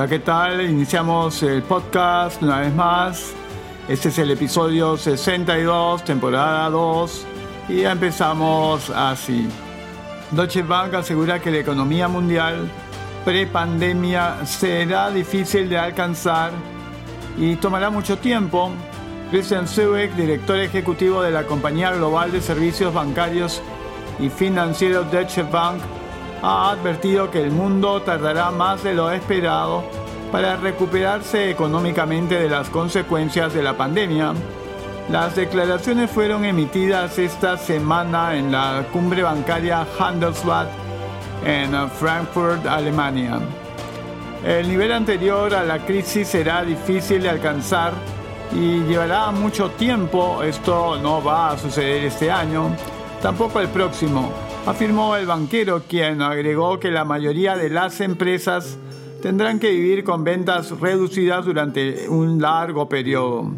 Hola, ¿qué tal? Iniciamos el podcast una vez más. Este es el episodio 62, temporada 2, y empezamos así. Deutsche Bank asegura que la economía mundial pre-pandemia será difícil de alcanzar y tomará mucho tiempo. Christian Zurek, director ejecutivo de la compañía global de servicios bancarios y financieros Deutsche Bank, ha advertido que el mundo tardará más de lo esperado para recuperarse económicamente de las consecuencias de la pandemia. Las declaraciones fueron emitidas esta semana en la cumbre bancaria Handelsblatt en Frankfurt, Alemania. El nivel anterior a la crisis será difícil de alcanzar y llevará mucho tiempo. Esto no va a suceder este año, tampoco el próximo afirmó el banquero, quien agregó que la mayoría de las empresas tendrán que vivir con ventas reducidas durante un largo periodo.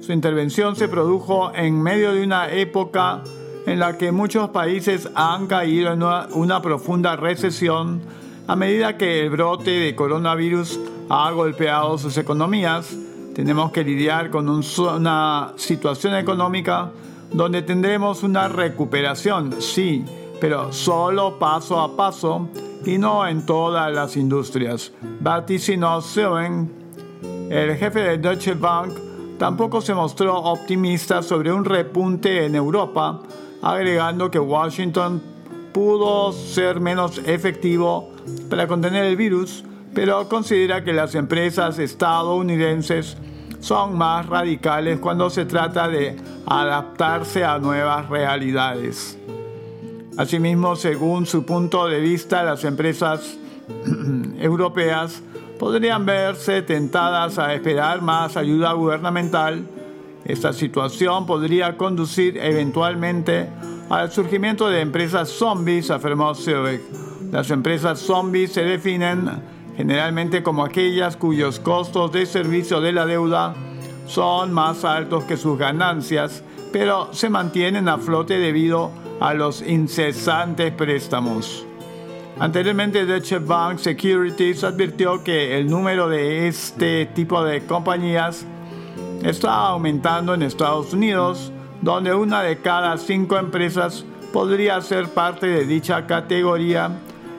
Su intervención se produjo en medio de una época en la que muchos países han caído en una, profunda recesión a medida que el brote de coronavirus ha golpeado sus economías. Tenemos que lidiar con una situación económica donde tendremos una recuperación, sí, pero solo paso a paso y no en todas las industrias. Vaticinó Seven, el jefe de Deutsche Bank, tampoco se mostró optimista sobre un repunte en Europa, agregando que Washington pudo ser menos efectivo para contener el virus, pero considera que las empresas estadounidenses son más radicales cuando se trata de adaptarse a nuevas realidades. Asimismo, según su punto de vista, las empresas europeas podrían verse tentadas a esperar más ayuda gubernamental. Esta situación podría conducir eventualmente al surgimiento de empresas zombies, afirmó Silbeck. Las empresas zombies se definen generalmente como aquellas cuyos costos de servicio de la deuda son más altos que sus ganancias, pero se mantienen a flote debido a los incesantes préstamos. Anteriormente, Deutsche Bank Securities advirtió que el número de este tipo de compañías está aumentando en Estados Unidos, donde una de cada cinco empresas podría ser parte de dicha categoría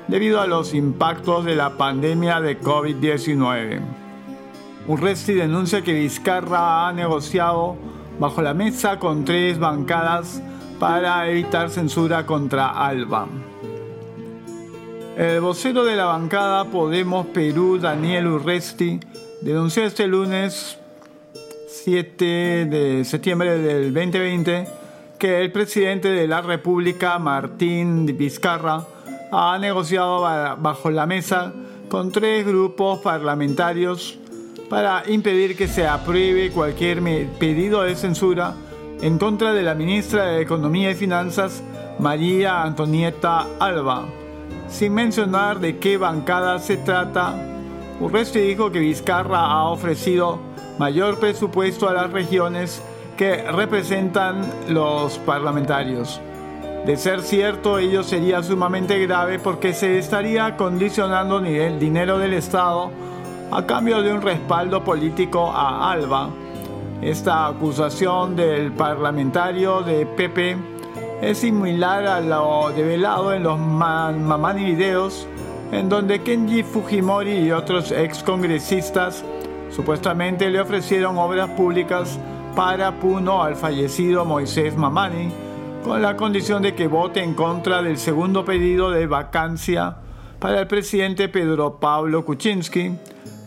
debido a los impactos de la pandemia de COVID-19. Urresti denuncia que Vizcarra ha negociado bajo la mesa con tres bancadas para evitar censura contra Alba. El vocero de la bancada Podemos Perú, Daniel Urresti, denunció este lunes 7 de septiembre del 2020 que el presidente de la República, Martín Vizcarra, ha negociado bajo la mesa con tres grupos parlamentarios para impedir que se apruebe cualquier pedido de censura en contra de la ministra de Economía y Finanzas, María Antonieta Alba. Sin mencionar de qué bancada se trata, Urresti dijo que Vizcarra ha ofrecido mayor presupuesto a las regiones que representan los parlamentarios. De ser cierto, ello sería sumamente grave porque se estaría condicionando el dinero del Estado a cambio de un respaldo político a Alba. Esta acusación del parlamentario de PP es similar a lo develado en los Mamani videos, en donde Kenji Fujimori y otros excongresistas supuestamente le ofrecieron obras públicas para Puno al fallecido Moisés Mamani con la condición de que vote en contra del segundo pedido de vacancia para el presidente Pedro Pablo Kuczynski.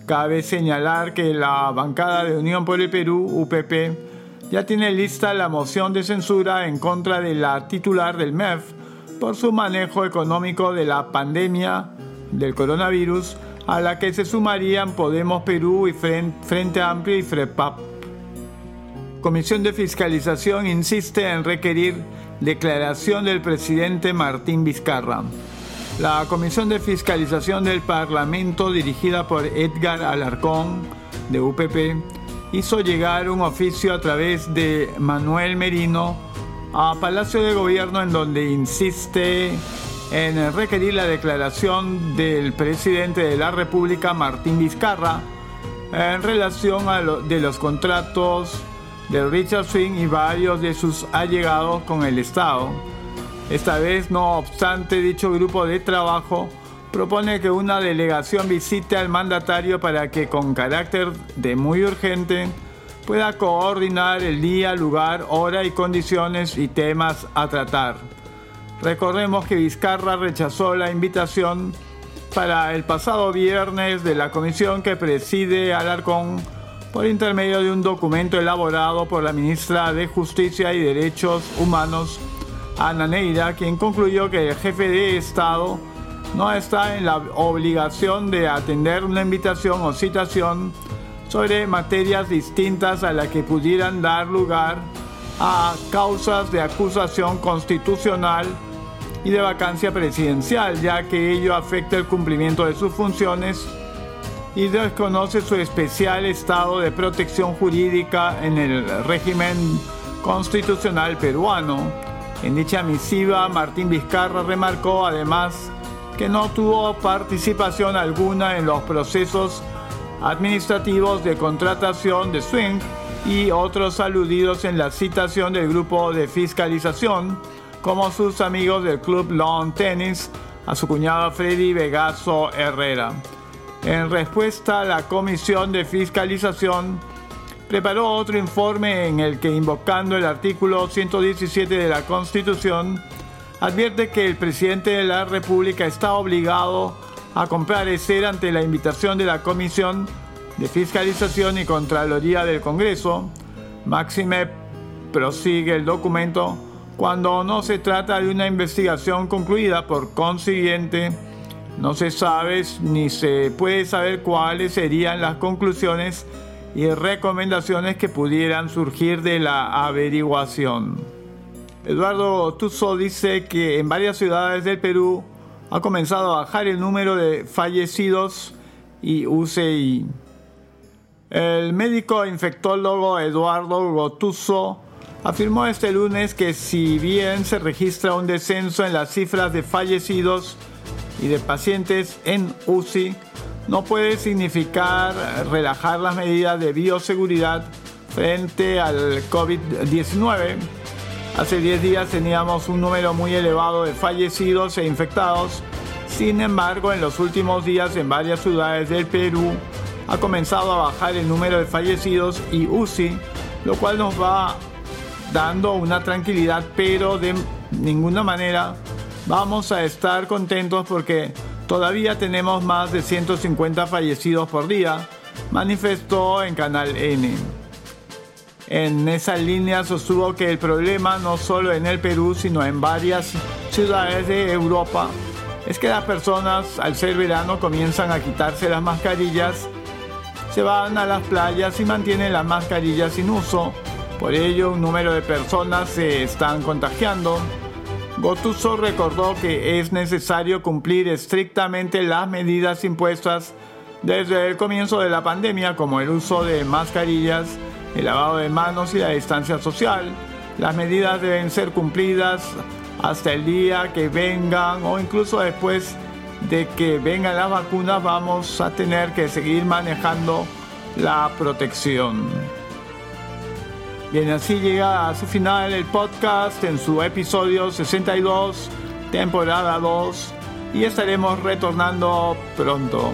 Cabe señalar que la bancada de Unión por el Perú, UPP, ya tiene lista la moción de censura en contra de la titular del MEF por su manejo económico de la pandemia del coronavirus, a la que se sumarían Podemos Perú y Frente Amplio y FREPAP. Comisión de Fiscalización insiste en requerir Declaración del presidente Martín Vizcarra. La Comisión de Fiscalización del Parlamento, dirigida por Edgar Alarcón, de UPP, hizo llegar un oficio a través de Manuel Merino a Palacio de Gobierno en donde insiste en requerir la declaración del presidente de la República, Martín Vizcarra, en relación a de los contratos de Richard Swing y varios de sus allegados con el Estado. Esta vez, no obstante, dicho grupo de trabajo propone que una delegación visite al mandatario para que con carácter de muy urgente pueda coordinar el día, lugar, hora y condiciones y temas a tratar. Recordemos que Vizcarra rechazó la invitación para el pasado viernes de la comisión que preside Alarcón por intermedio de un documento elaborado por la ministra de Justicia y Derechos Humanos, Ana Neira, quien concluyó que el jefe de Estado no está en la obligación de atender una invitación o citación sobre materias distintas a las que pudieran dar lugar a causas de acusación constitucional y de vacancia presidencial, ya que ello afecta el cumplimiento de sus funciones y desconoce su especial estado de protección jurídica en el régimen constitucional peruano. En dicha misiva, Martín Vizcarra remarcó además que no tuvo participación alguna en los procesos administrativos de contratación de Swing y otros aludidos en la citación del grupo de fiscalización, como sus amigos del Club Lawn Tennis, a su cuñado Freddy Vegaso Herrera. En respuesta, la Comisión de Fiscalización preparó otro informe en el que, invocando el artículo 117 de la Constitución, advierte que el presidente de la República está obligado a comparecer ante la invitación de la Comisión de Fiscalización y Contraloría del Congreso. Máxime prosigue el documento cuando no se trata de una investigación concluida, por consiguiente, no se sabe ni se puede saber cuáles serían las conclusiones y recomendaciones que pudieran surgir de la averiguación. Eduardo Tuzo dice que en varias ciudades del Perú ha comenzado a bajar el número de fallecidos y UCI. El médico infectólogo Eduardo Gotuso afirmó este lunes que si bien se registra un descenso en las cifras de fallecidos y de pacientes en UCI, no puede significar relajar las medidas de bioseguridad frente al COVID-19 Hace 10 días teníamos un número muy elevado de fallecidos e infectados. Sin embargo, en los últimos días en varias ciudades del Perú ha comenzado a bajar el número de fallecidos y UCI, lo cual nos va dando una tranquilidad, pero de ninguna manera vamos a estar contentos porque todavía tenemos más de 150 fallecidos por día, manifestó en Canal N. En esa línea sostuvo que el problema no solo en el Perú, sino en varias ciudades de Europa, es que las personas al ser verano comienzan a quitarse las mascarillas, se van a las playas y mantienen las mascarillas sin uso. Por ello, un número de personas se están contagiando. Gotuso recordó que es necesario cumplir estrictamente las medidas impuestas desde el comienzo de la pandemia, como el uso de mascarillas, el lavado de manos y la distancia social. Las medidas deben ser cumplidas hasta el día que vengan o incluso después de que vengan las vacunas vamos a tener que seguir manejando la protección. Bien, así llega a su final el podcast en su episodio 62, temporada 2, y estaremos retornando pronto.